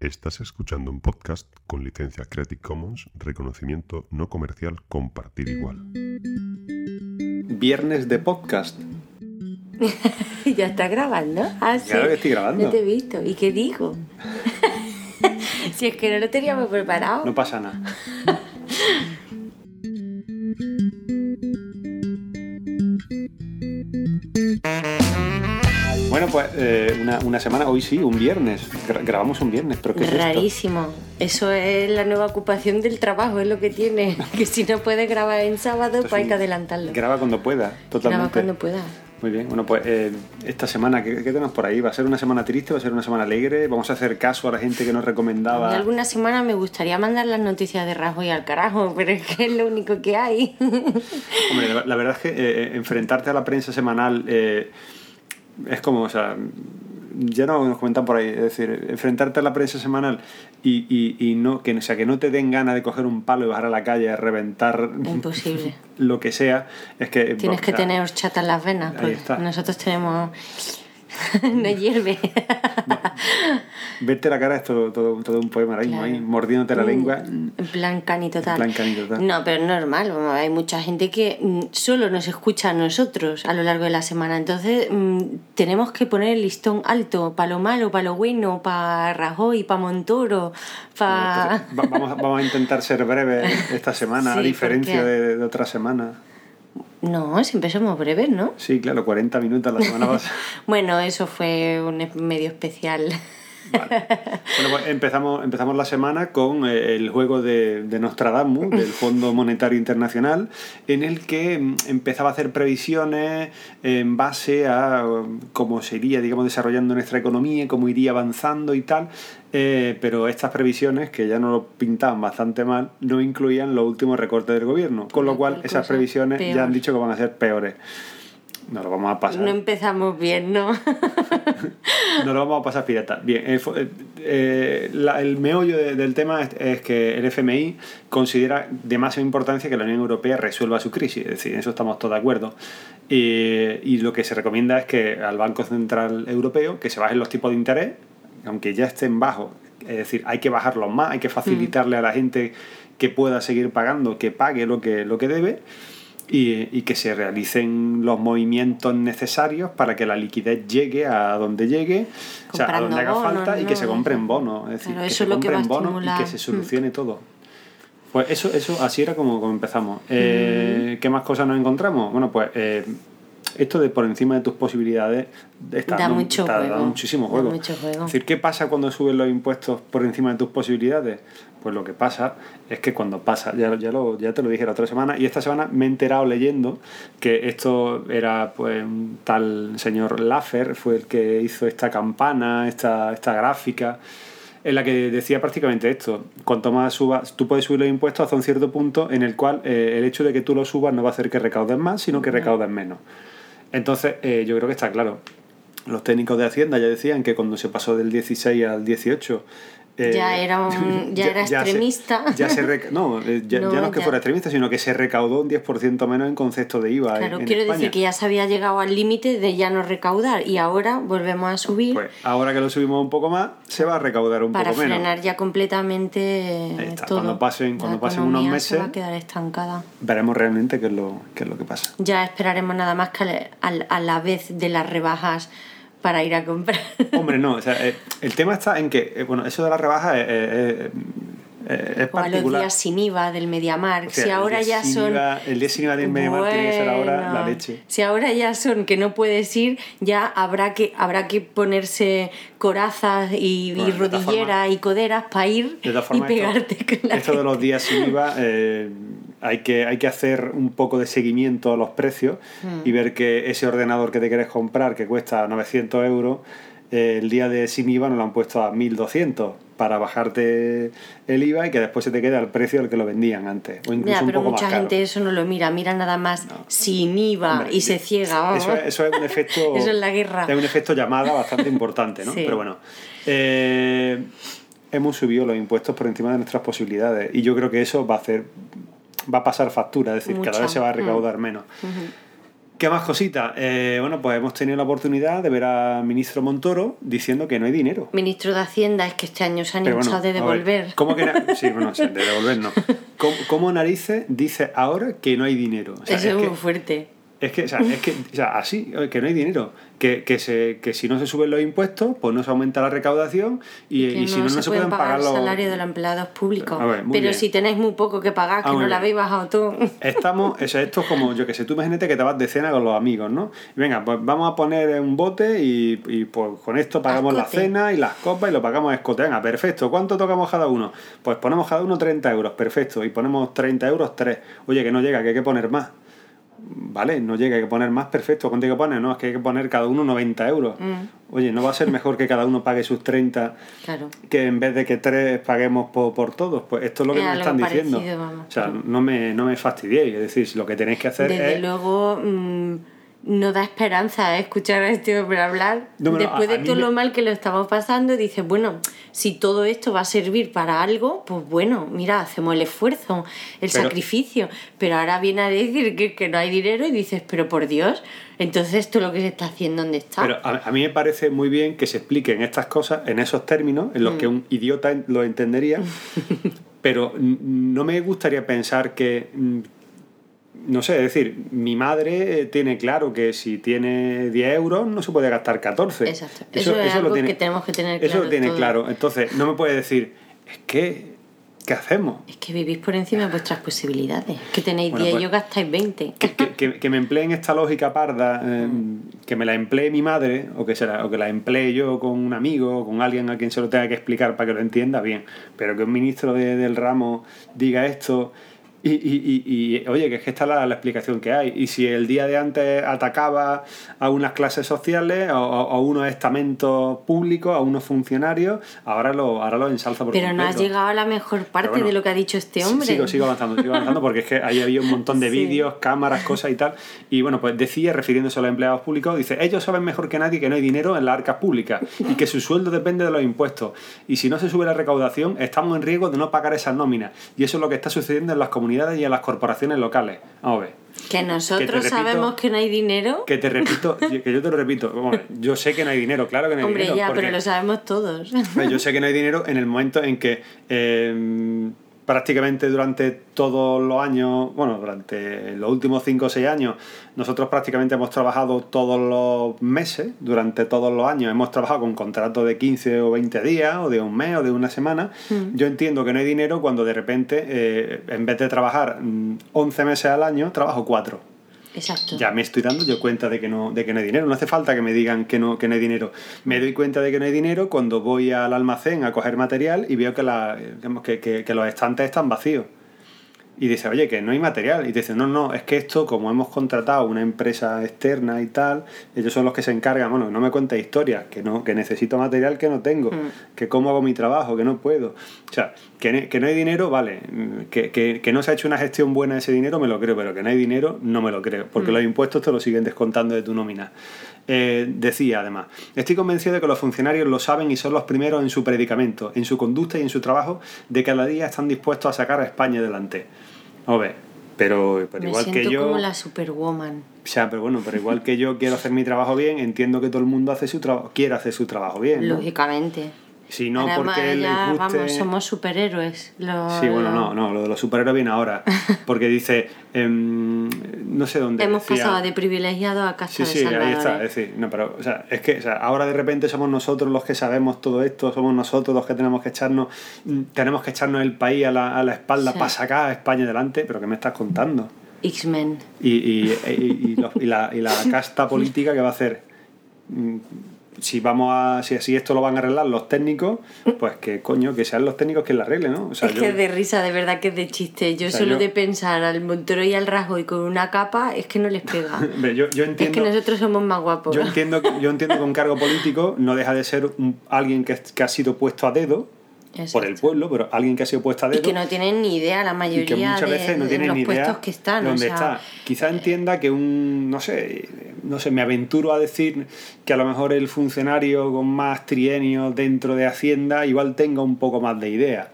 Estás escuchando un podcast con licencia Creative Commons, reconocimiento no comercial, compartir igual. Viernes de podcast. ya está grabando. Ah, sí. Claro que estoy grabando. No te he visto. ¿Y qué digo? si es que no lo teníamos preparado. No pasa nada. eh, una, una semana, hoy sí, un viernes. Gra- grabamos un viernes, pero ¿qué es esto? Rarísimo. Eso es la nueva ocupación del trabajo, es lo que tiene. Que si no puedes grabar en sábado, pues hay que adelantarlo. Graba cuando pueda, totalmente. Graba cuando puedas. Muy bien, bueno, pues eh, esta semana, ¿qué, qué tenemos por ahí? ¿Va a ser una semana triste? ¿Va a ser una semana alegre? ¿Vamos a hacer caso a la gente que nos recomendaba? alguna semana me gustaría mandar las noticias de Rajoy al carajo, pero es que es lo único que hay. Hombre, la, la verdad es que eh, enfrentarte a la prensa semanal eh, es como, o sea, ya no nos comentan por ahí, es decir, enfrentarte a la prensa semanal y, y, y no, que, o sea, que no te den ganas de coger un palo y bajar a la calle a reventar Imposible. lo que sea, es que... Tienes que sea, tener horchata en las venas, porque nosotros tenemos... no hierve. Verte la cara es todo, todo, todo un poema ahora mismo, Claro. ahí mordiéndote la lengua. En plan cani total. En plan cani total. No, pero es normal. Hay mucha gente que mm, solo nos escucha a nosotros a lo largo de la semana. Entonces mm, tenemos que poner el listón alto para lo malo, para lo bueno, para Rajoy, para Montoro, para... Va- vamos, vamos a intentar ser breves esta semana, a diferencia de, de otra semana. No, siempre somos breves, ¿no? Sí, claro, 40 minutos la semana pasada. Bueno, eso fue un medio especial. Vale. Bueno, pues empezamos, empezamos la semana con eh, el juego de, de Nostradamus, del Fondo Monetario Internacional, en el que mm, empezaba a hacer previsiones en base a um, cómo se iría, digamos, desarrollando nuestra economía, cómo iría avanzando y tal. Eh, pero estas previsiones, que ya nos lo pintaban bastante mal, no incluían los últimos recortes del gobierno. Con lo cual, esas previsiones ya han dicho que van a ser peores. No lo vamos a pasar. No empezamos bien, ¿no? No lo vamos a pasar pirata. Bien, el, eh, eh, la- el meollo de- del tema es, es que el FMI considera de máxima importancia que la Unión Europea resuelva su crisis, es decir, en eso estamos todos de acuerdo. Y, y lo que se recomienda es que al Banco Central Europeo que se bajen los tipos de interés, aunque ya estén bajos, es decir, hay que bajarlos más, hay que facilitarle a la gente que pueda seguir pagando, que pague lo que, lo que debe y, y que se realicen los movimientos necesarios para que la liquidez llegue a donde llegue, o sea, a donde haga bonos, falta y que se compren bonos, es decir, que se que compren bonos y que se solucione todo. Pues eso, eso así era como, como empezamos. Eh, ¿Qué más cosas nos encontramos? Bueno, pues eh, esto de por encima de tus posibilidades está Da mucho está juego, dando muchísimo da juego. mucho juego. Es decir, ¿qué pasa cuando suben los impuestos por encima de tus posibilidades? Pues lo que pasa es que cuando pasa, ya, ya, lo, ya te lo dije la otra semana, y esta semana me he enterado leyendo que esto era pues un tal señor Laffer, fue el que hizo esta campana, esta, esta gráfica, en la que decía prácticamente esto, cuanto más subas, tú puedes subir los impuestos hasta un cierto punto en el cual eh, el hecho de que tú los subas no va a hacer que recaudes más, sino que recaudes menos. Entonces, eh, yo creo que está claro. Los técnicos de Hacienda ya decían que cuando se pasó del 16 al 18. Eh, Ya era un- ya era extremista. ya se rec- no, eh, ya, No, ya no es que fuera extremista, sino que se recaudó un 10% menos en concepto de IVA. en- Claro, en quiero España. decir que ya se había llegado al límite de ya no recaudar y ahora volvemos a subir Pues ahora que lo subimos un poco más, se va a recaudar un para poco menos. frenar ya completamente Ahí está, todo. cuando pasen- La cuando pasen unos se meses- va a quedar estancada. Veremos realmente qué es lo, qué es lo que pasa. Ya esperaremos nada más que a la vez de las rebajas para ir a comprar. Hombre, no, o sea, eh, el tema está en que, eh, bueno, eso de la rebaja es, es- es- es o a los particular. días sin IVA del MediaMark. O sea, si ahora ya son. IVA- el día sin IVA del MediaMarkt tiene que ser ahora la Bueno, leche. Si ahora ya son que no puedes ir, ya habrá que, habrá que ponerse corazas y, y Bueno, todas rodilleras y coderas para ir y formas, esto- pegarte con la esto de los días sin IVA, eh, hay, que, hay que hacer un poco de seguimiento a los precios Hmm. y ver que ese ordenador que te quieres comprar, que cuesta 900 euros, eh, el día de sin IVA nos lo han puesto a 1200 para bajarte el IVA y que después se te quede al precio al que lo vendían antes. O incluso un pero poco mucha más caro. gente eso no lo mira, mira nada más sin IVA Hombre, y se ciega. Eso, es- eso es un efecto. Eso es la guerra. Es un efecto llamada bastante importante, ¿no? Sí. Pero bueno. eh, hemos subido los impuestos por encima de nuestras posibilidades. Y yo creo que eso va a hacer. Va a pasar factura, es decir, cada Mucha. vez se va a recaudar menos. ¿Qué más cositas? Eh, bueno, pues hemos tenido la oportunidad de ver al ministro Montoro diciendo que no hay dinero. Ministro de Hacienda, es que este año se han Pero hinchado bueno, de a ver, devolver. ¿Cómo que Sí, bueno, de devolver no. ¿Cómo, cómo narices dice ahora que no hay dinero? O sea, Eso es, que- muy fuerte. Es que, o sea, es que, o sea, así, que no hay dinero. Que, que, se, que si no se suben los impuestos, pues no se aumenta la recaudación y, y si no, no se, pueden pagar el los. salario de los empleados públicos. Ver, Pero bien. si tenéis muy poco que pagar, que Ah, no bien. lo habéis bajado todo. Estamos, o sea, esto es como, yo que sé, tú imagínate que te vas de cena con los amigos, ¿no? Y venga, pues vamos a poner un bote y, y pues con esto pagamos la cena y las copas y lo pagamos a escote. Venga, perfecto. ¿Cuánto tocamos cada uno? Pues ponemos cada uno 30 euros, perfecto. Y ponemos 30 euros 3. Oye, que no llega, que hay que poner más. Vale, no llega, hay que poner más, perfecto. ¿Cuánto hay que poner? No, es que hay que poner cada uno 90 euros. Mm. Oye, ¿no va a ser mejor que cada uno pague sus 30 Claro. que en vez de que tres paguemos por, por todos? Pues esto es lo que me están diciendo. vamos. O sea, no me, no me fastidiéis. Es decir, lo que tenéis que hacer Desde es... luego mm, no da esperanza escuchar a este hombre hablar. No, Después a- a de todo me- lo mal que lo estamos pasando, dices, bueno, si todo esto va a servir para algo, pues bueno, mira, hacemos el esfuerzo, el Pero- sacrificio. Pero ahora viene a decir que, que no hay dinero y dices, pero por Dios, entonces esto lo que se está haciendo, ¿dónde está? Pero a, a mí me parece muy bien que se expliquen estas cosas en esos términos en los que Mm. un idiota lo entendería, pero no me gustaría pensar que, mm, no sé, es decir, mi madre eh, tiene claro que si tiene 10 euros no se puede gastar 14. Exacto. Eso es algo que tenemos que tener Eso lo claro tiene claro. Entonces, no me puede decir, es que, ¿qué hacemos? Es que vivís por encima de vuestras posibilidades. Que tenéis Bueno, 10 pues- y yo gastáis 20. que, que- me empleen esta lógica parda, eh, que me la emplee mi madre, o que, se la, o que la emplee yo con un amigo, o con alguien a quien se lo tenga que explicar para que lo entienda, bien. Pero que un ministro de- del ramo diga esto. Y, y- y- y, oye, que es que esta es la, la explicación que hay. Y si el día de antes atacaba a unas clases sociales, o a, a unos estamentos públicos, a unos funcionarios, ahora lo, ahora lo ensalza por Pero no has llegado a la mejor parte bueno, de lo que ha dicho este hombre. Sigo, sigo avanzando, sigo avanzando porque es que ahí había un montón de Sí. vídeos, cámaras, cosas y tal. Y bueno, pues decía, refiriéndose a los empleados públicos, dice, ellos saben mejor que nadie que no hay dinero en las arcas públicas y que su sueldo depende de los impuestos. Y si no se sube la recaudación, estamos en riesgo de no pagar esas nóminas. Y eso es lo que está sucediendo en las comunidades y en las corporaciones locales. Vamos a ver. Que nosotros Que te repito- sabemos que no hay dinero. Que te repito, que yo te lo repito, a yo sé que no hay dinero, claro que no hay Hombre, dinero. ya, porque- pero lo sabemos todos. Yo sé que no hay dinero en el momento en que eh, prácticamente durante todos los años, bueno, durante los últimos 5 o 6 años, nosotros prácticamente hemos trabajado todos los meses, durante todos los años, hemos trabajado con contratos de 15 o 20 días, o de un mes, o de una semana. Yo entiendo que no hay dinero cuando de repente, eh, en vez de trabajar mm, 11 meses al año, trabajo 4 Exacto. ya me estoy dando yo cuenta de que no, de que no hay dinero. No hace falta que me digan que no, que no hay dinero. Me doy cuenta de que no hay dinero cuando voy al almacén a coger material y veo que, la, que, que- que los estantes están vacíos. Y dice, oye, que no hay material. Y te dice, no, no, es que esto, como hemos contratado una empresa externa y tal, ellos son los que se encargan. Bueno, no me cuentes historias, que no, que necesito material que no tengo, que cómo hago mi trabajo, que no puedo. O sea, que, que no hay dinero, vale. mm, Que, que, que no se ha hecho una gestión buena de ese dinero, me lo creo, pero que no hay dinero, no me lo creo. Porque los impuestos te lo siguen descontando de tu nómina. Eh, decía además, estoy convencido de que los funcionarios lo saben y son los primeros en su predicamento, en su conducta y en su trabajo, de cada día están dispuestos a sacar a España adelante. A ver, pero, pero Me igual siento que yo... como la superwoman. O sea, pero bueno, pero igual que yo quiero hacer mi trabajo bien, entiendo que todo el mundo hace su trabajo, quiere hacer su trabajo bien. ¿no? Lógicamente. Si no Ahora porque les guste... vamos, somos superhéroes. Los- Sí, bueno, no, no, lo de los superhéroes viene ahora. Porque dice, em, no sé dónde. Hemos decía- pasado de privilegiado a Sí, casta de sí, ahí salvadores. está. Es decir, no, pero, o sea, es que o sea, ahora de repente somos nosotros los que sabemos todo esto, somos nosotros los que tenemos que echarnos, mm, tenemos que echarnos el país a la, a la espalda Sí. para sacar a España adelante, pero ¿qué me estás contando? X-Men. Y, y, y- y la, y la casta política que va a hacer. Mm, Si vamos a. Si así esto lo van a arreglar los técnicos, pues que coño, que sean los técnicos quien lo arreglen, ¿no? O sea, es yo- que es de risa, de verdad que es de chiste. Yo O sea, solo yo- de pensar al Montoro y al Rajoy con una capa, es que no les pega. Yo, yo es entiendo. que nosotros somos más guapos. Yo entiendo, que- yo entiendo que un cargo político no deja de ser un- alguien que, que ha sido puesto a dedo por el Exacto. pueblo, pero alguien que ha sido puesto a Y que no tienen ni idea la y mayoría que muchas de, veces no de tienen los ni idea puestos que están. o dónde sea, está. Quizá entienda que un, no sé, no sé, me aventuro a decir que a lo mejor el funcionario con más trienios dentro de Hacienda igual tenga un poco más de idea.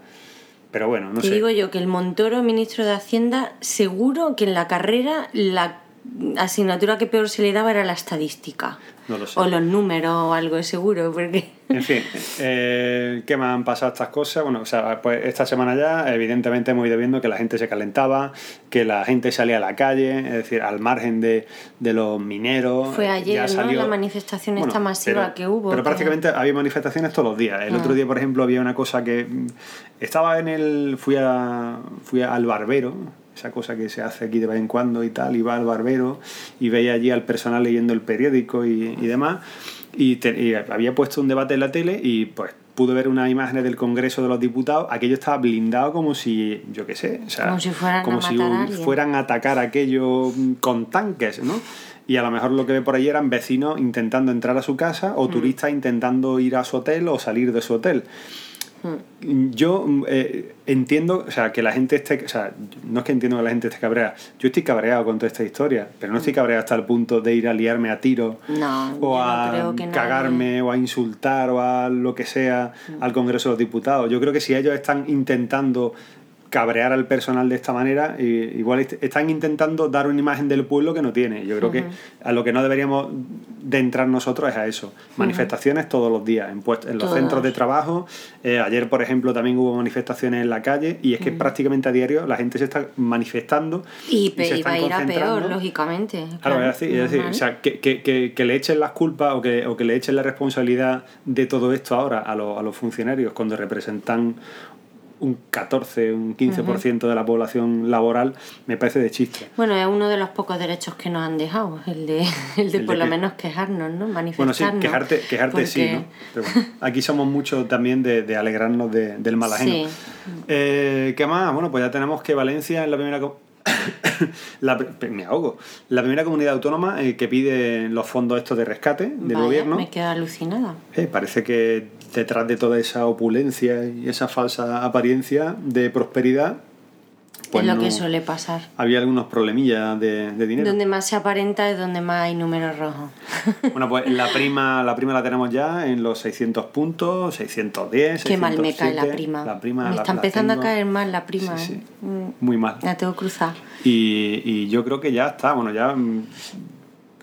Pero bueno, no Te sé. digo yo que el Montoro, ministro de Hacienda, seguro que en la carrera la asignatura que peor se le daba era la estadística. No lo sé. O los números o algo seguro, porque... En fin, eh, ¿qué me han pasado estas cosas? Bueno, o sea, pues esta semana ya, evidentemente hemos ido viendo que la gente se calentaba, que la gente salía a la calle, es decir, al margen de, de los mineros. Fue ya ayer, ¿no? La manifestación Bueno, esta masiva pero- que hubo. Pero que- prácticamente había manifestaciones todos los días. El Ah. otro día, por ejemplo, había una cosa que estaba en el. Fui a fui al barbero, esa cosa que se hace aquí de vez en cuando y tal, iba al barbero y veía allí al personal leyendo el periódico y, y demás. Y, te- y había puesto un debate en la tele y pues pude ver unas imágenes del Congreso de los Diputados, aquello estaba blindado como si, yo qué sé, o sea, Como si fueran a como si matar a un- alguien. fueran a atacar aquello mm, con tanques, ¿no? Y a lo mejor lo que ve por ahí eran vecinos intentando entrar a su casa Mm. o turistas intentando ir a su hotel o salir de su hotel. Mm. Yo mm, eh, entiendo, o sea, que la gente esté, o sea, no es que entiendo que la gente esté cabreada, yo estoy cabreado con toda esta historia, pero no estoy cabreado hasta el punto de ir a liarme a tiro Mm. No, o a nadie- cagarme o a insultar o a lo que sea Mm. al Congreso de los Diputados. Yo creo que si ellos están intentando cabrear al personal de esta manera, i- igual est- están intentando dar una imagen del pueblo que no tiene. Yo creo que a lo que no deberíamos de entrar nosotros es a eso. Manifestaciones todos los días, en, en los centros de trabajo. Eh, ayer, por ejemplo, también hubo manifestaciones en la calle y es que prácticamente a diario la gente se está manifestando. Y, se pe- y va a están ir a peor, lógicamente. Claro, es decir, es decir, o sea, que, que, que, que le echen las culpas o que, o que le echen la responsabilidad de todo esto ahora a, los- a los funcionarios cuando representan un 14, un 15% de la población laboral, me parece de chiste. Bueno, es uno de los pocos derechos que nos han dejado, el de, el de ¿El de por lo qué? menos quejarnos, ¿no? Bueno, sí, Manifestarnos. quejarte, quejarte sí, ¿no? Pero bueno, aquí somos muchos también de, de alegrarnos de- del mal ajeno. Sí. Eh, ¿Qué más? Bueno, pues ya tenemos que Valencia es la primera... la, me ahogo. La primera comunidad autónoma eh, que pide los fondos estos de rescate del Vaya, gobierno. Me quedo alucinada. Eh, parece que detrás de toda esa opulencia y esa falsa apariencia de prosperidad, pues es lo no- que suele pasar. había algunos problemillas de, de dinero. Donde más se aparenta es donde más hay números rojos. Bueno, pues la prima, la prima la tenemos ya en los 600 puntos, 610, Qué mal me cae la 607. prima. La prima me la- está empezando a caer mal la prima. Sí, sí. ¿eh? Mm, Muy mal. La tengo cruzada. Y, y yo creo que ya está, bueno, ya mm,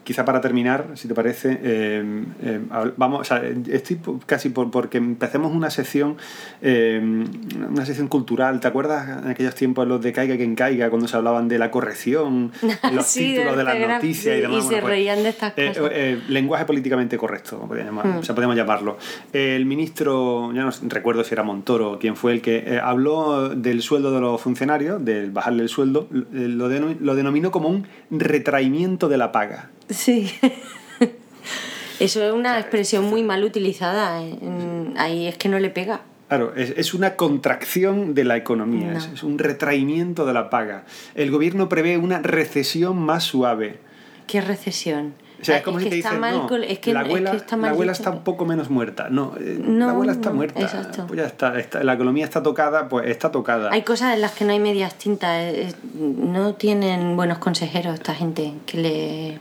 quizá para terminar, si te parece, eh, eh, vamos, o sea, estoy casi por porque empecemos una sección, eh, una sección cultural. ¿Te acuerdas en aquellos tiempos los de Caiga quien caiga, cuando se hablaban de la corrección, los Sí, títulos de las noticias y demás? y se pues, reían de estas cosas. lenguaje políticamente correcto, llamar- Hmm. o sea, podríamos llamarlo. El ministro, ya no recuerdo si era Montoro o quién fue el que habló del sueldo de los funcionarios, del bajarle el sueldo, lo denominó como un retraimiento de la paga. Sí. Eso es una expresión muy mal utilizada. Ahí es que no le pega. Claro, es, es una contracción de la economía, No. es, es un retraimiento de la paga. El gobierno prevé una recesión más suave. Qué recesión. O sea, Ah, es como es si que te dicen, mal no, es que- la es que abuela, está la abuela está un poco menos muerta. No, eh, No, la abuela está no, muerta. exacto. Pues ya está, está- la economía está tocada, pues está tocada. Hay cosas en las que no hay medias tintas. eh, eh, No tienen buenos consejeros esta gente que le,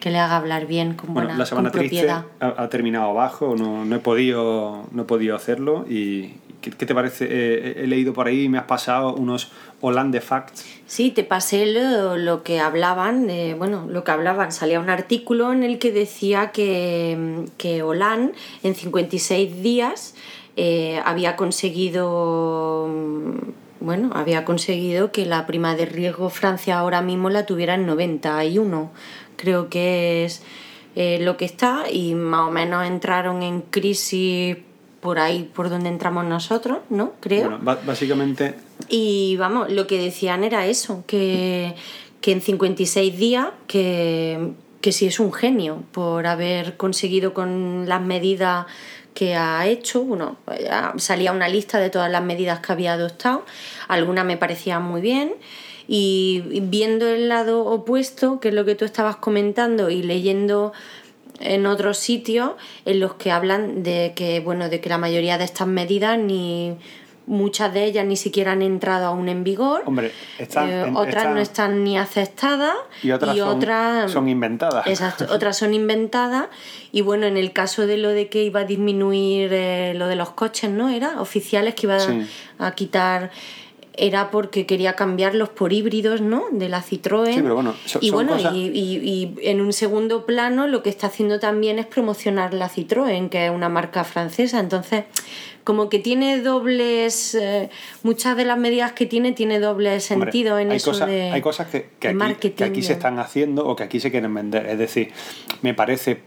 que le haga hablar bien, con, Bueno, buena, la semana con triste propiedad. ha, ha terminado abajo, no, no he podido no he podido hacerlo y ¿qué, qué te parece? Eh, he leído por ahí y me has pasado unos Hollande Facts. Sí, te pasé lo, lo que hablaban, de, bueno, lo que hablaban, salía un artículo en el que decía que, que Hollande en 56 días eh, había conseguido, bueno, había conseguido que la prima de riesgo Francia ahora mismo la tuviera en 91, creo que es eh, lo que está y más o menos entraron en crisis por ahí por donde entramos nosotros, ¿no? Creo. Bueno, básicamente Y vamos, lo que decían era eso, que, que en 56 días, que, que sí es un genio por haber conseguido con las medidas que ha hecho, bueno, salía una lista de todas las medidas que había adoptado, algunas me parecían muy bien, y viendo el lado opuesto, que es lo que tú estabas comentando, y leyendo en otros sitios en los que hablan de que bueno de que la mayoría de estas medidas ni muchas de ellas ni siquiera han entrado aún en vigor Hombre, están- Eh, otras están- no están ni aceptadas y otras, son, otras- son inventadas. Exacto, otras son inventadas y bueno, en el caso de lo de que iba a disminuir eh, lo de los coches, ¿no? Era oficiales que iba Sí. a quitar era porque quería cambiarlos por híbridos, ¿no? De la Citroën. Sí, pero bueno, so- y son bueno, cosas- y, y- y en un segundo plano lo que está haciendo también es promocionar la Citroën, que es una marca francesa. Entonces, como que tiene dobles, eh, muchas de las medidas que tiene, tiene doble Hombre, sentido en hay eso cosas, de... hay cosas que, aquí, marketing, que aquí se están haciendo o que aquí se quieren vender. Es decir, me parece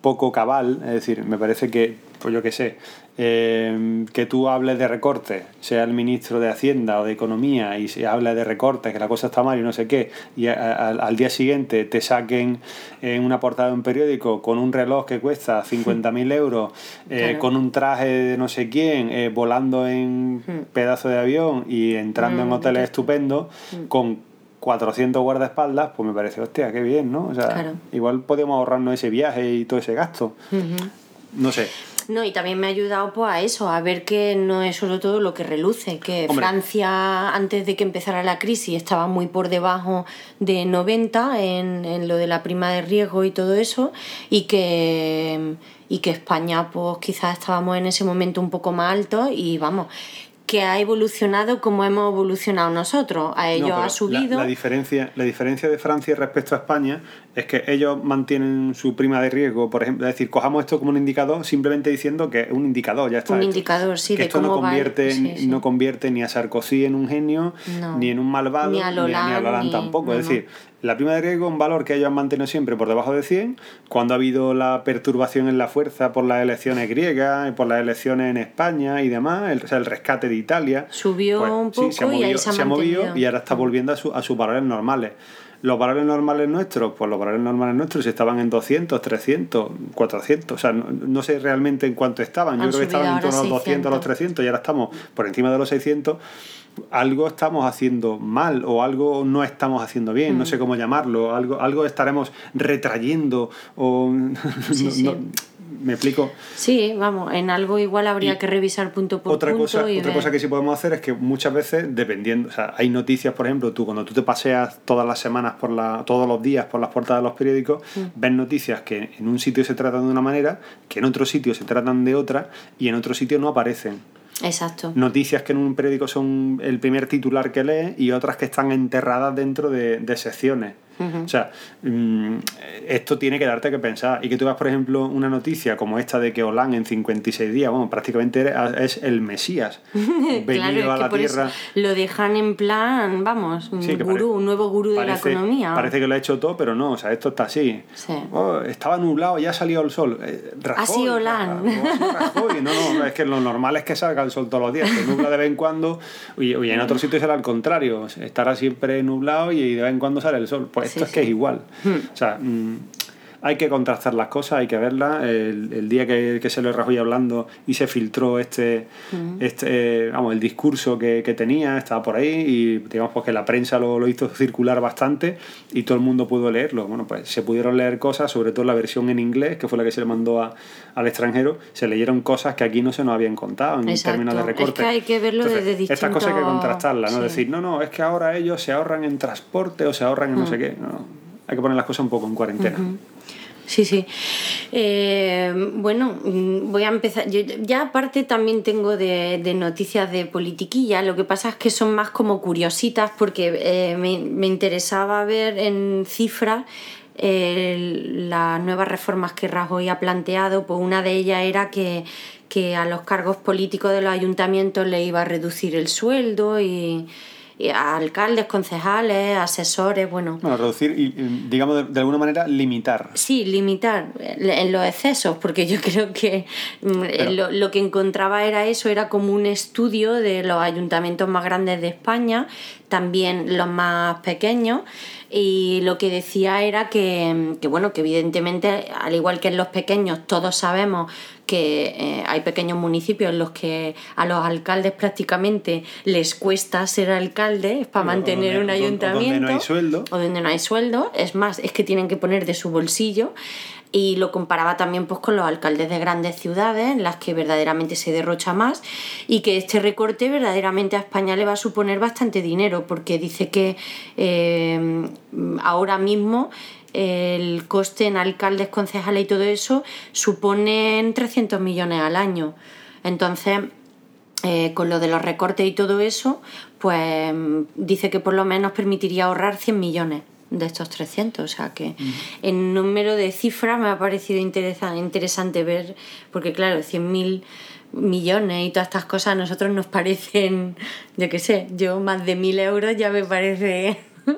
poco cabal, es decir, me parece que, pues yo qué sé, eh, que tú hables de recortes, sea el ministro de Hacienda o de Economía, y se hable de recortes, que la cosa está mal y no sé qué, y a- a- al día siguiente te saquen en una portada de un periódico con un reloj que cuesta 50.000 euros, eh, Claro. con un traje de no sé quién, eh, volando en pedazo de avión y entrando en Mm, hoteles estupendos, con 400 guardaespaldas, pues me parece, hostia, qué bien, ¿no? O sea, Claro. igual podemos ahorrarnos ese viaje y todo ese gasto. No sé. No, y también me ha ayudado pues, a eso, a ver que no es solo todo lo que reluce, que Hombre. Francia antes de que empezara la crisis estaba muy por debajo de 90 en, en lo de la prima de riesgo y todo eso, y que, y que España pues quizás estábamos en ese momento un poco más alto y vamos, que ha evolucionado como hemos evolucionado nosotros, a ellos No, ha subido. La, la diferencia, la diferencia de Francia respecto a España es que ellos mantienen su prima de riesgo, por ejemplo, es decir, cojamos esto como un indicador simplemente diciendo que es un indicador, ya está. Un hecho. indicador, sí, que de esto no cómo el- convierte, sí, sí. no convierte ni a Sarkozy en un genio, No. ni en un malvado, Ni a ni, a- ni a Hollande, Hollande ni- tampoco. no, es no. decir, la prima de riesgo es un valor que ellos han mantenido siempre por debajo de 100. Cuando ha habido la perturbación en la fuerza por las elecciones griegas, y por las elecciones en España y demás, el, o sea, el rescate de Italia, Subió un Pues sí, se ha poco y ahí movido, se ha se ha movido mantenido. y ahora está volviendo a, su- a sus valores normales. Los valores normales nuestros, pues los valores normales nuestros estaban en 200, 300, 400. O sea, no, no sé realmente en cuánto estaban. Yo Han creo que estaban en torno a los 200, a los 600. 300 y ahora estamos por encima de los 600. Algo estamos haciendo mal o algo no estamos haciendo bien, no Mm. sé cómo llamarlo. Algo, algo estaremos retrayendo o... Sí, no- sí. no- ¿Me explico? Sí, vamos, en algo igual habría Y que revisar punto por otra punto cosa, y otra ver. cosa que sí podemos hacer es que muchas veces, dependiendo, o sea, hay noticias, por ejemplo, tú cuando tú te paseas todas las semanas, por la, todos los días por las portadas de los periódicos, Mm. ves noticias que en un sitio se tratan de una manera, que en otro sitio se tratan de otra y en otro sitio no aparecen. Exacto. Noticias que en un periódico son el primer titular que lees y otras que están enterradas dentro de, de secciones. O sea, mm, esto tiene que darte que pensar. Y que tú veas, por ejemplo, una noticia como esta de que Hollande en 56 días, bueno, prácticamente es el Mesías venido claro, a la Tierra. lo dejan en plan, vamos, un Sí, gurú, un nuevo gurú de la economía. Parece que lo ha hecho todo, pero no, o sea, esto está así. Sí. Oh, estaba nublado, ya ha salido el sol. Eh, Rajoy, Ha sido Hollande. Rajoy, ha sido Rajoy. No, no, es que lo normal es que salga el sol todos los días, se nubla de vez en cuando, y, y en otros sitios será al contrario, estará siempre nublado y de vez en cuando sale el sol. Pues esto Sí, es que es igual. O sea, mm, hay que contrastar las cosas, hay que verlas. El, el día que, que se lo Rajoy hablando y se filtró este, este vamos, el discurso que, que tenía, estaba por ahí y digamos pues que la prensa lo, lo hizo circular bastante y todo el mundo pudo leerlo. Bueno, pues se pudieron leer cosas, sobre todo la versión en inglés, que fue la que se le mandó a- al extranjero, se leyeron cosas que aquí no se nos habían contado en Exacto. términos de Es recorte. que hay que verlo desde Estas cosas hay que distintos- contrastarlas, ¿no? sí. Decir, no, no, es que ahora ellos se ahorran en transporte o se ahorran en no sé qué. No. Hay que poner las cosas un poco en cuarentena. Sí, sí. Eh, bueno, mm, voy a empezar. Yo ya aparte también tengo de, de noticias de politiquilla. Lo que pasa es que son más como curiositas porque eh, me, me interesaba ver en cifras las nuevas reformas que Rajoy ha planteado. Pues una de ellas era que, que a los cargos políticos de los ayuntamientos le iba a reducir el sueldo y a alcaldes, concejales, asesores, bueno. Bueno, reducir y, digamos, de, de alguna manera, limitar. Sí, limitar en los excesos, porque yo creo que mm, Pero- lo, lo que encontraba era eso, era como un estudio de los ayuntamientos más grandes de España, también los más pequeños, y lo que decía era que, que, bueno, que evidentemente, al igual que en los pequeños, todos sabemos que eh, hay pequeños municipios en los que a los alcaldes prácticamente les cuesta ser alcaldes para O mantener un o donde no hay ayuntamiento sueldo. o donde no hay sueldo, es más, es que tienen que poner de su bolsillo y lo comparaba también pues con los alcaldes de grandes ciudades en las que verdaderamente se derrocha más y que este recorte verdaderamente a España le va a suponer bastante dinero porque dice que eh, ahora mismo el coste en alcaldes, concejales y todo eso suponen 300 millones al año. Entonces, eh, con lo de los recortes y todo eso, pues dice que por lo menos permitiría ahorrar 100 millones de estos 300. O sea que en número de cifras me ha parecido interesante, interesante ver, porque claro, 100.000 millones y todas estas cosas a nosotros nos parecen, yo qué sé, yo más de 1.000 euros ya me parece...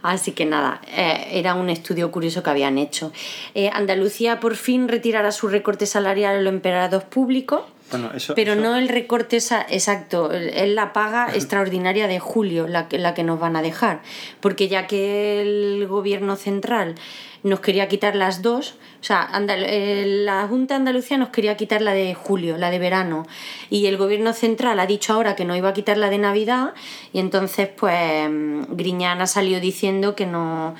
Así que nada, eh, era un estudio curioso que habían hecho. Eh, Andalucía por fin retirará su recorte salarial a los empleados públicos pero no el recorte exacto, es la paga extraordinaria de julio la que, la que nos van a dejar. Porque ya que el gobierno central nos quería quitar las dos, o sea, eh, la Junta de Andalucía nos quería quitar la de julio, la de verano, y el gobierno central ha dicho ahora que no iba a quitar la de Navidad, y entonces pues Griñana salió diciendo que no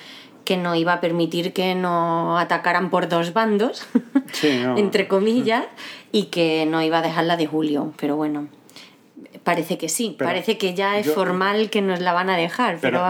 que no iba a permitir que nos atacaran por dos bandos, entre comillas, y que no iba a dejar la de julio. Pero bueno, Parece que sí, parece que ya es formal que nos la van a dejar. Pero,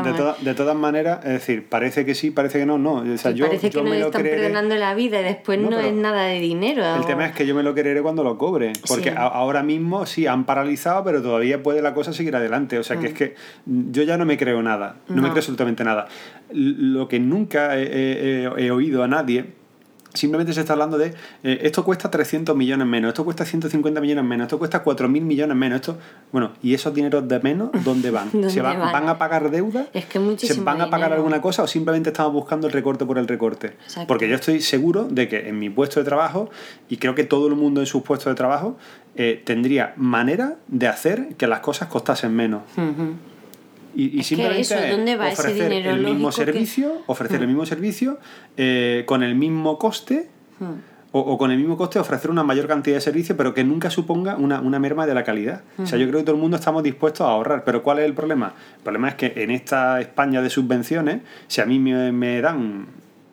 De, todas maneras, es decir, parece que sí, parece que no, no. O sea, yo, parece que nos están perdonando la vida y después no, es nada de dinero. El tema es que yo me lo creeré cuando lo cobre. Porque ahora mismo sí, han paralizado, pero todavía puede la cosa seguir adelante. O sea, que es mm. que yo ya no me creo nada, no, me creo absolutamente nada. Lo que nunca he oído a nadie Simplemente se está hablando de eh, esto cuesta 300 millones menos, esto cuesta 150 millones menos, esto cuesta 4.000 millones menos. Esto, bueno, ¿y esos dineros de menos dónde van? ¿Se van, van? a pagar deuda? Es que ¿Se van a pagar alguna cosa o simplemente estamos buscando el recorte por el recorte? Porque yo estoy seguro de que en mi puesto de trabajo, y creo que todo el mundo en sus puestos de trabajo, eh, tendría manera de hacer que las cosas costasen menos. Y, simplemente ofrecer el mismo servicio, ofrecer el hmm. mismo servicio eh, con el mismo coste. Hmm. O, con el mismo coste ofrecer una mayor cantidad de servicio, pero que nunca suponga una, merma de la calidad. O sea, yo hmm. creo que todo el mundo estamos dispuestos a ahorrar. Pero ¿cuál es el problema? El problema es que en esta España de subvenciones, si a mí me, me dan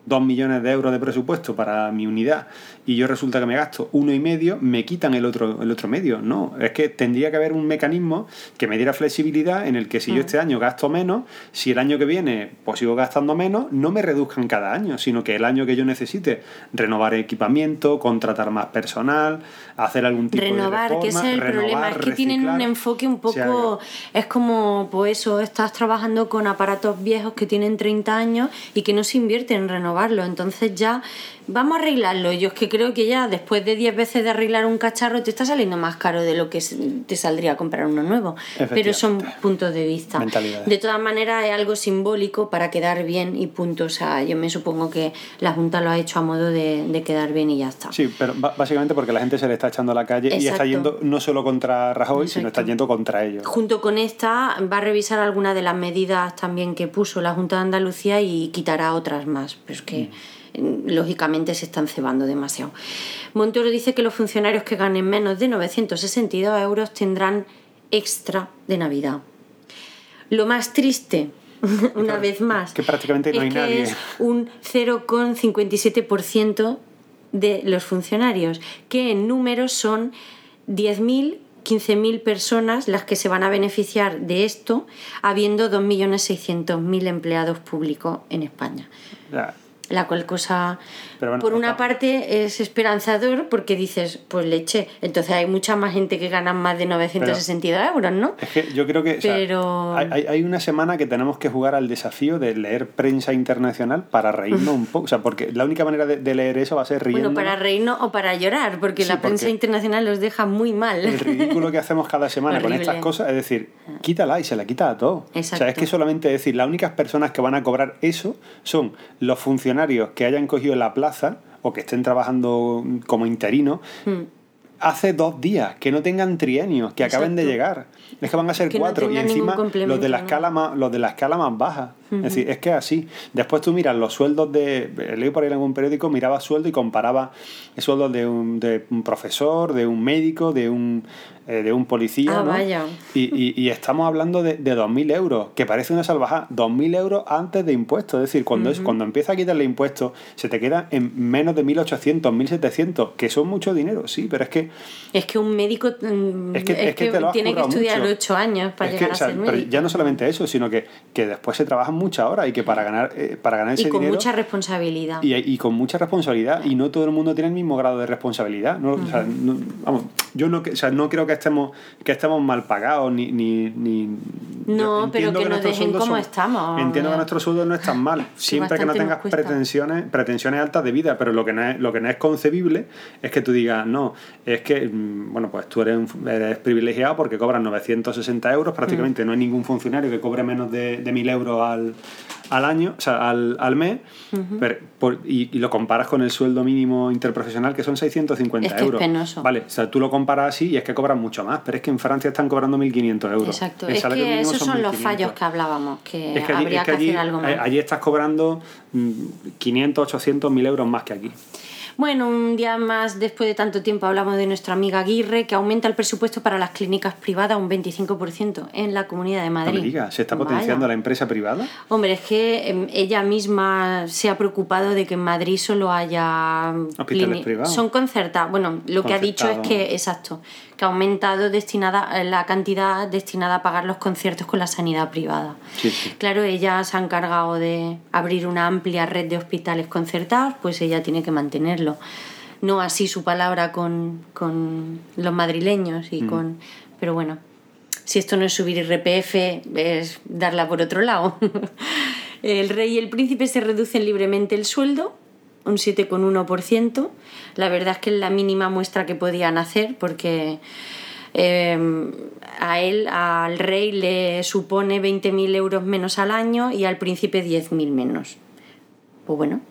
dos millones de euros de presupuesto para mi unidad y yo resulta que me gasto uno y medio, me quitan el otro, el otro medio. No, es que tendría que haber un mecanismo que me diera flexibilidad en el que si yo mm. este año gasto menos, si el año que viene pues sigo gastando menos, no me reduzcan cada año, sino que el año que yo necesite renovar equipamiento, contratar más personal, hacer algún tipo de reforma, que ese es el problema, es que tienen un enfoque un poco, es como, pues eso, estás trabajando con aparatos viejos que tienen 30 años y que no se invierten en renovarlo, entonces ya vamos a arreglarlo. Yo es que creo que ya después de 10 veces de arreglar un cacharro te está saliendo más caro de lo que te saldría comprar uno nuevo. Pero son puntos de vista. De todas maneras es algo simbólico para quedar bien y punto. O sea, yo me supongo que la Junta lo ha hecho a modo de, quedar bien y ya está. Sí, pero básicamente porque la gente se le está echando a la calle y está yendo no solo contra Rajoy, sino está yendo contra ellos. Junto con esta va a revisar algunas de las medidas también que puso la Junta de Andalucía y quitará otras más. Pero es que... Mm lógicamente se están cebando demasiado. Montoro dice que los funcionarios que ganen menos de 962 euros tendrán extra de Navidad. Lo más triste, una vez más, que prácticamente no hay que es un 0,57% de los funcionarios, que en números son 10.000 15.000 personas las que se van a beneficiar de esto, habiendo 2.600.000 empleados públicos en España la cual cosa por una parte es esperanzador porque dices pues leche entonces hay mucha más gente que gana más de 962 euros ¿no? es que yo creo que pero... hay, hay, una semana que tenemos que jugar al desafío de leer prensa internacional para reírnos un poco. O sea porque la única manera de, leer eso va a ser riendo. bueno para reírnos o para llorar porque la prensa internacional los deja muy mal. el ridículo que hacemos cada semana con estas cosas es decir quítala y se la quita a todo o sea es que solamente decir las únicas personas que van a cobrar eso son los funcionarios que hayan cogido la plaza o que estén trabajando como interinos hmm. hace dos días, que no tengan trienios, que acaben de llegar. Es que van a ser cuatro y encima los de la escala más, los de la escala más baja. Es decir, es que así. Después tú miras los sueldos de. Leí por ahí en algún periódico, miraba sueldo y comparaba el sueldo de un, de un profesor, de un médico, de un eh, de un policía. Ah, y, y, estamos hablando de, de 2.000 euros, que parece una salvajada. 2.000 euros antes de impuestos. Es decir, cuando, es, cuando empieza a quitarle impuestos, se te queda en menos de 1.800, 1.700, que son mucho dinero, sí, pero es que. Es que un médico. Mm, es que, tiene que estudiar 8 años para llegar a ser médico. ya no solamente eso, sino que, que después se trabajan muchas horas y que para ganar, eh, para ganar ese y con mucha responsabilidad. Y, y, con mucha responsabilidad. Y no todo el mundo tiene el mismo grado de responsabilidad. vamos, yo no, o sea, no creo que estemos, que estemos mal pagados, ni... ni, ni no, pero que, nos dejen como estamos. Entiendo que nuestros sueldos no están mal, siempre que no tengas pretensiones, pretensiones altas de vida, pero lo que, no es, lo que no es concebible es que tú digas, no, es que, mm, bueno, pues tú eres, eres privilegiado porque cobras 960 euros, prácticamente mm. no hay ningún funcionario que cobre menos de, de 1000 euros al, al año, o sea, al, al mes, y, lo comparas con el sueldo mínimo interprofesional, que son 650 es que euros. Es penoso. Vale, o sea, tú lo comparas así y es que cobran mucho más, pero es que en Francia están cobrando 1.500 euros. Exacto, es que esos son, los fallos que hablábamos, que, habría que, hacer algo más. Allí estás cobrando 500, 800, 1.000 euros más que aquí. Bueno, un día más después de tanto tiempo hablamos de nuestra amiga Aguirre, que aumenta el presupuesto para las clínicas privadas un 25% en la Comunidad de Madrid. diga, ¿se está potenciando la empresa privada? Hombre, es que em, ella misma se ha preocupado de que en Madrid solo haya... Hospitales privados. Son concertados. Bueno, lo que ha dicho es que, exacto, que ha aumentado destinada, eh, la cantidad destinada a pagar los conciertos con la sanidad privada. Claro, ella se ha encargado de abrir una amplia red de hospitales concertados, pues ella tiene que mantenerlo. No así su palabra con, los madrileños y mm. con... Pero bueno, si esto no es subir IRPF, es darla por otro lado. el rey y el príncipe se reducen libremente el sueldo un 7,1%. La verdad es que es la mínima muestra que podían hacer porque em, a él, al rey, le supone 20.000 euros menos al año y al príncipe 10.000 menos. Pues bueno,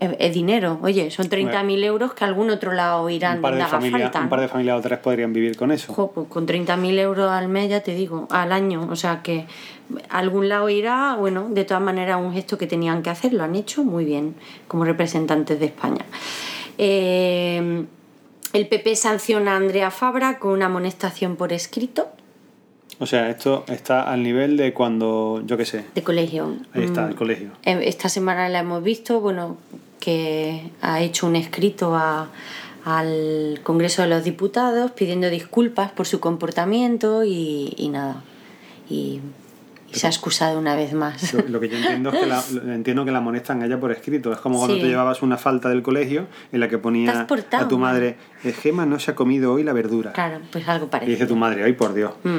es, dinero. Oye, son 30.000 euros que a algún otro lado irán un par de, familia, Un par de familias o tres podrían vivir con eso. pues con 30.000 euros al mes, ya te digo, al año. O sea que a algún lado irá, bueno, de todas maneras un gesto que tenían que hacer, lo han hecho muy bien como representantes de España. Eh, el PP sanciona a Andrea Fabra con una amonestación por escrito. O sea, esto está al nivel de cuando, yo qué sé. De colegio. Ahí está, el mm, colegio. Eh, esta semana la hemos visto, bueno, que ha hecho un escrito al Congreso de los Diputados pidiendo disculpas por su comportamiento y, y nada. Y y se ha excusado una vez más. Lo, que yo entiendo es que la, entiendo que la amonestan a ella por escrito. Es como cuando te llevabas una falta del colegio en la que ponía a tu madre, eh, Gema no se ha comido hoy la verdura. Claro, pues algo parecido. Y dice tu madre, ay por Dios. Mm.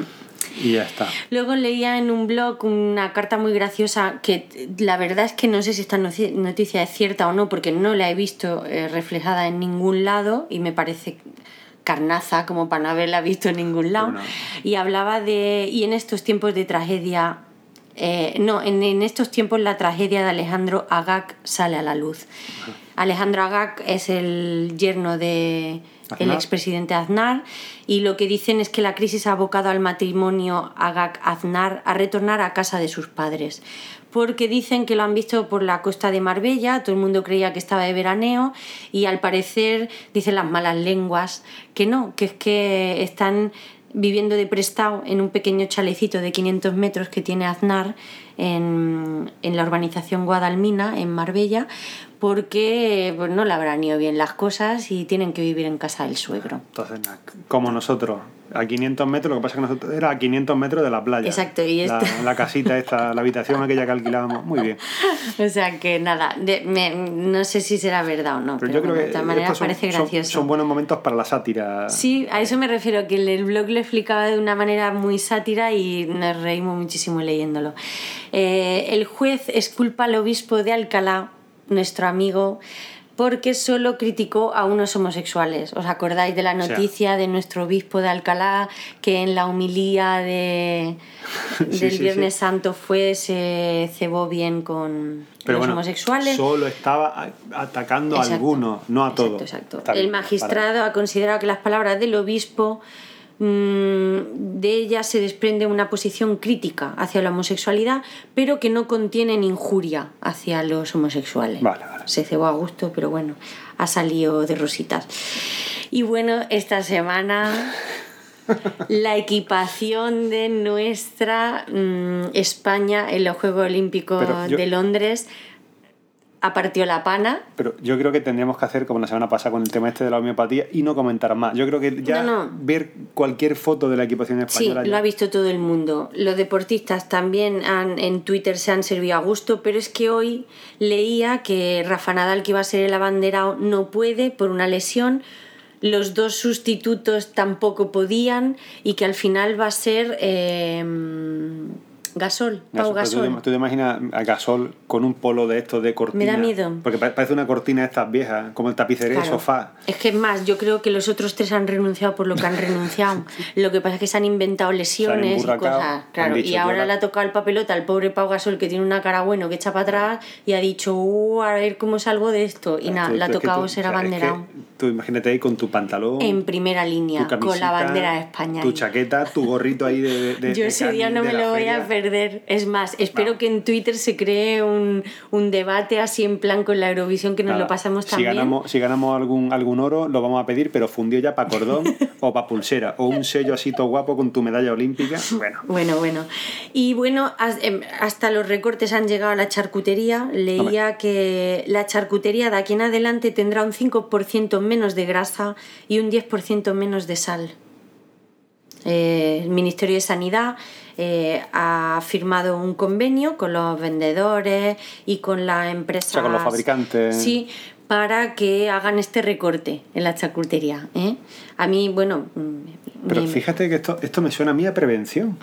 Y ya está. Luego leía en un blog una carta muy graciosa que la verdad es que no sé si esta noticia es cierta o no porque no la he visto eh, reflejada en ningún lado y me parece carnaza como para no haberla visto en ningún lado. Y hablaba de, y en estos tiempos de tragedia, eh, no, en, en, estos tiempos la tragedia de Alejandro Agag sale a la luz. Alejandro Agag es el yerno de el expresidente Aznar y lo que dicen es que la crisis ha abocado al matrimonio Agag-Aznar a retornar a casa de sus padres porque dicen que lo han visto por la costa de Marbella, todo el mundo creía que estaba de veraneo y al parecer dicen las malas lenguas que no, que es que están viviendo de prestado en un pequeño chalecito de 500 metros que tiene Aznar en, en la urbanización Guadalmina, en Marbella, porque pues, no le habrán ido bien las cosas y tienen que vivir en casa del suegro. Entonces, como nosotros, a 500 metros, lo que pasa es que nosotros era a 500 metros de la playa. Exacto, y la, la, casita esta, la habitación aquella que alquilábamos, muy bien. O sea que nada, no sé si será verdad o no, pero, yo creo que de todas maneras parece gracioso. Son, buenos momentos para la sátira. Sí, a eso me refiero, que el blog lo explicaba de una manera muy sátira y nos reímos muchísimo leyéndolo. Eh, el juez esculpa al obispo de Alcalá, nuestro amigo, porque solo criticó a unos homosexuales. ¿Os acordáis de la noticia de nuestro obispo de Alcalá que en la humilía de, del Viernes Santo fue, se cebó bien con los homosexuales? Solo estaba atacando a algunos, no a todos. Exacto. El magistrado ha considerado que las palabras del obispo de ella se desprende una posición crítica hacia la homosexualidad, pero que no contienen injuria hacia los homosexuales. Se cebó a gusto, pero bueno, ha salido de rositas. Y bueno, esta semana la equipación de nuestra mm, España en los Juegos Olímpicos de Londres apartió la pana. Pero yo creo que tendríamos que hacer como la semana pasada con el tema este de la homeopatía y no comentar más. Yo creo que ya ver cualquier foto de la equipación española. Sí, lo ha visto todo el mundo. Los deportistas también han, en Twitter se han servido a gusto, pero es que hoy leía que Rafa Nadal, que iba a ser el abanderado, no puede por una lesión. los dos sustitutos tampoco podían y que al final va a ser eh, Gasol, Pau Gasol. Tú, te- tú te imaginas a Gasol con un polo de estos de cortina. Me da miedo. Porque pa- parece una cortina de estas viejas, como el tapicería de Claro. sofá. Es que es más, yo creo que los otros tres han renunciado por lo que han renunciado. Lo que pasa es que se han inventado lesiones y emburracado, cosas. han Claro, dicho, y ahora "Yo la- le ha tocado el papelota al pobre Pau Gasol que tiene una cara bueno que echa para atrás y ha dicho, uh, a ver cómo salgo de esto. Y nada, le ha tocado ser es que abanderado. Tú imagínate ahí con tu pantalón, En primera línea, con la bandera de España. Tu ahí. chaqueta, tu gorrito ahí de. de- Yo de ese día no me lo voy a feria. Perder. Es más, espero No. que en Twitter se cree un, un debate así en plan con la Eurovisión que nos Nada, lo pasamos si también. Ganamos, si ganamos algún, algún oro, lo vamos a pedir, pero fundido ya para cordón o para pulsera. O un sello así todo guapo con tu medalla olímpica. Bueno, Bueno, bueno. Y bueno, em, hasta los recortes han llegado a la charcutería. Leía que la charcutería de aquí en adelante tendrá un 5% menos de grasa y un 10% menos de sal. Eh, el Ministerio de Sanidad eh, ha firmado un convenio con los vendedores y con la empresa. O sea, con los fabricantes. Sí, para que hagan este recorte en la charcutería. ¿eh? A mí, bueno. mm, pero me- fíjate que esto, esto me suena a mí a prevención.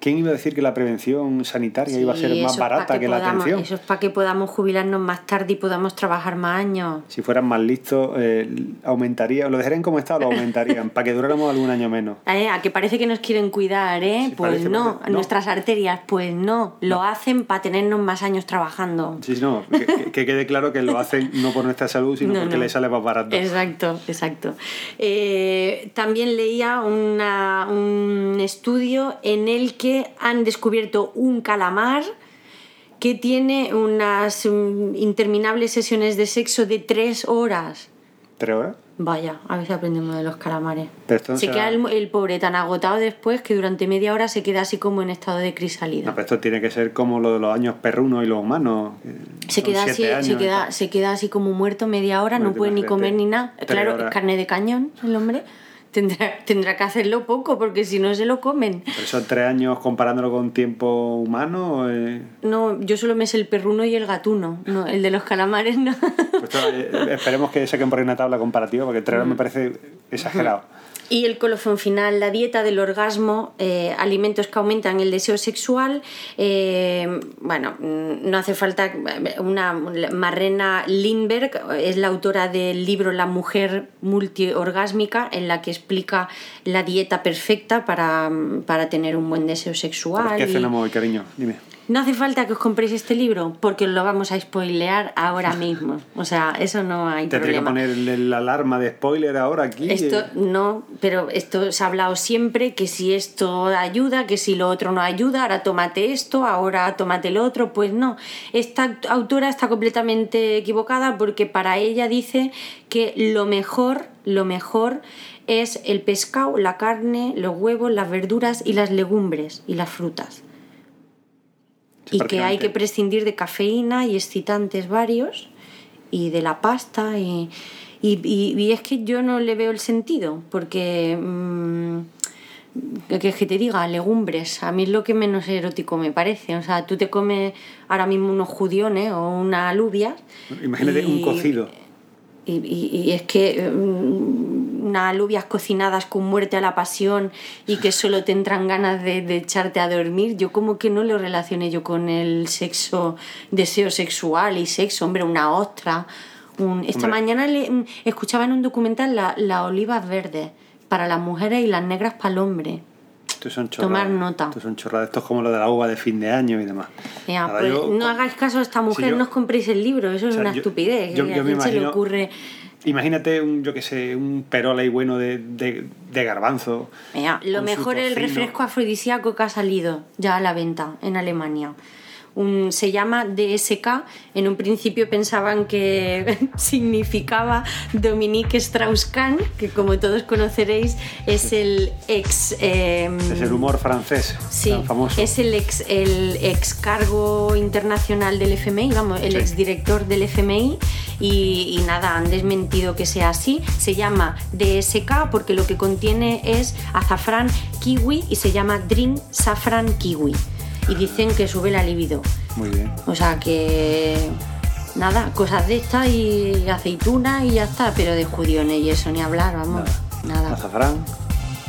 ¿Quién iba a decir que la prevención sanitaria iba a ser más barata que, la podamos- atención? Eso es para que podamos jubilarnos más tarde y podamos trabajar más años. Si fueran más listos, eh, aumentaría, lo dejarían como está o lo aumentarían, para que duráramos algún año menos. Eh, A que parece que nos quieren cuidar, ¿eh? Sí, pues parece, no. parece. No. Nuestras arterias, pues no. Lo hacen para tenernos más años trabajando. Sí, sí, no, que, que- que quede claro que lo hacen no por nuestra salud, sino No, porque les sale más barato. Exacto, exacto. Eh, también leía una- un estudio en el que han descubierto un calamar que tiene unas mm, interminables sesiones de sexo de tres horas. ¿Tres horas? Vaya, a ver si aprendemos de los calamares. Pero se queda el, el pobre tan agotado después que durante media hora se queda así como en estado de crisálida. No, pero esto tiene que ser como lo de los años perrunos y los humanos. se queda, así, se, queda, se queda así como muerto media hora, no puede ni comer ni nada. Claro, horas. carne de cañón, el hombre. Tendrá, tendrá que hacerlo poco porque si no se lo comen. Pero son tres años comparándolo con tiempo humano. eh, No, yo solo me sé el perruno y el gatuno. No, el de los calamares no. pues eh, esperemos que saquen por ahí una tabla comparativa, porque tres Mm. me parece exagerado. Y el colofón final, la dieta del orgasmo, eh, alimentos que aumentan el deseo sexual. eh, bueno, mm, no hace falta. Una Marrena Lindberg es la autora del libro La mujer multiorgásmica, en la que explica la dieta perfecta para, para tener un buen deseo sexual. ¿Por qué y- cenamos hoy, cariño? Dime. No hace falta que os compréis este libro, porque os lo vamos a spoilear ahora mismo. O sea, eso no hay Tendré que problema. ponerle la alarma de spoiler ahora aquí. Esto eh. no, pero esto se ha hablado siempre que si esto ayuda, que si lo otro no ayuda, ahora tómate esto, ahora tómate lo otro, pues no. Esta aut- autora está completamente equivocada porque para ella dice que lo mejor, lo mejor es el pescado, la carne, los huevos, las verduras y las legumbres y las frutas. Y que hay que prescindir de cafeína y excitantes varios y de la pasta y, y, y- y es que yo no le veo el sentido porque mm, que, que te diga legumbres a mí es lo que menos erótico me parece o sea tú te comes ahora mismo unos judiones o una alubia Imagínate un cocido. Y, y- y es que mm, unas alubias cocinadas con muerte a la pasión y que solo te entran ganas de, de echarte a dormir, yo como que no lo relacioné yo con el sexo, deseo sexual y sexo, hombre, una ostra. un- Esta Hombre. mañana le- mm, escuchaba en un documental la- las olivas verdes para las mujeres y las negras para el hombre. Esto son. Tomar nota. Esto son chorradas. Esto es como lo de la uva de fin de año y demás. Ya, Nada, pues yo- no hagáis caso a esta mujer, yo- no os compréis el libro, eso es O sea, una yo- estupidez. yo- ¿A yo me quién se le ocurre? Imagínate un, yo que sé, un perol ahí bueno de, de, de garbanzo. Mira, lo mejor es el refresco afrodisíaco que ha salido ya a la venta en Alemania. Un- se llama DSK. En un principio pensaban que significaba Dominique Strauss-Kahn, que como todos conoceréis es el ex. eh, Es el humor francés Sí, tan famoso. es el ex, el ex cargo internacional del FMI, vamos, el Sí. ex director del FMI y, y nada, han desmentido que sea así. Se llama DSK porque lo que contiene es azafrán kiwi y se llama Drink Saffron Kiwi. Y dicen que sube la libido. Muy bien. O sea que Nada, cosas de estas y aceitunas y ya está, pero de judiones y eso ni hablar, vamos. Nada. Azafrán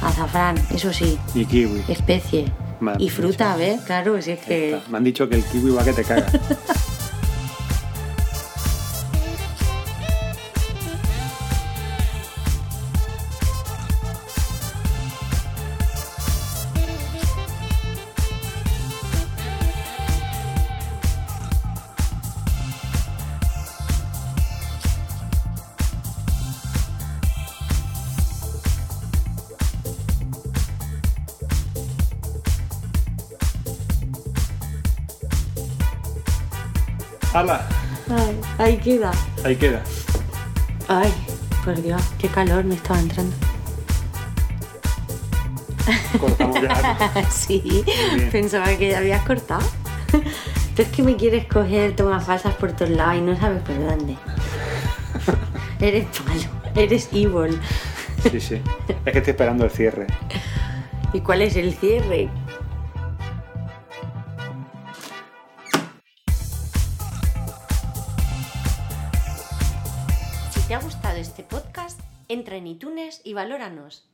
Azafrán, eso sí. y kiwi. Especie. Y fruta, ¿ves? Claro, si es que. Me han dicho que el kiwi va que te caga. ¡Hala! Ay, ahí queda. Ahí queda. Ay, por Dios, qué calor me estaba entrando. Cortamos ya. sí, bien. pensaba que ya habías cortado. Tú es que me quieres coger tomas falsas por todos lados y no sabes por dónde. eres malo, eres evil. Sí, sí. Es que estoy esperando el cierre. ¿Y cuál es el cierre? En iTunes y valóranos.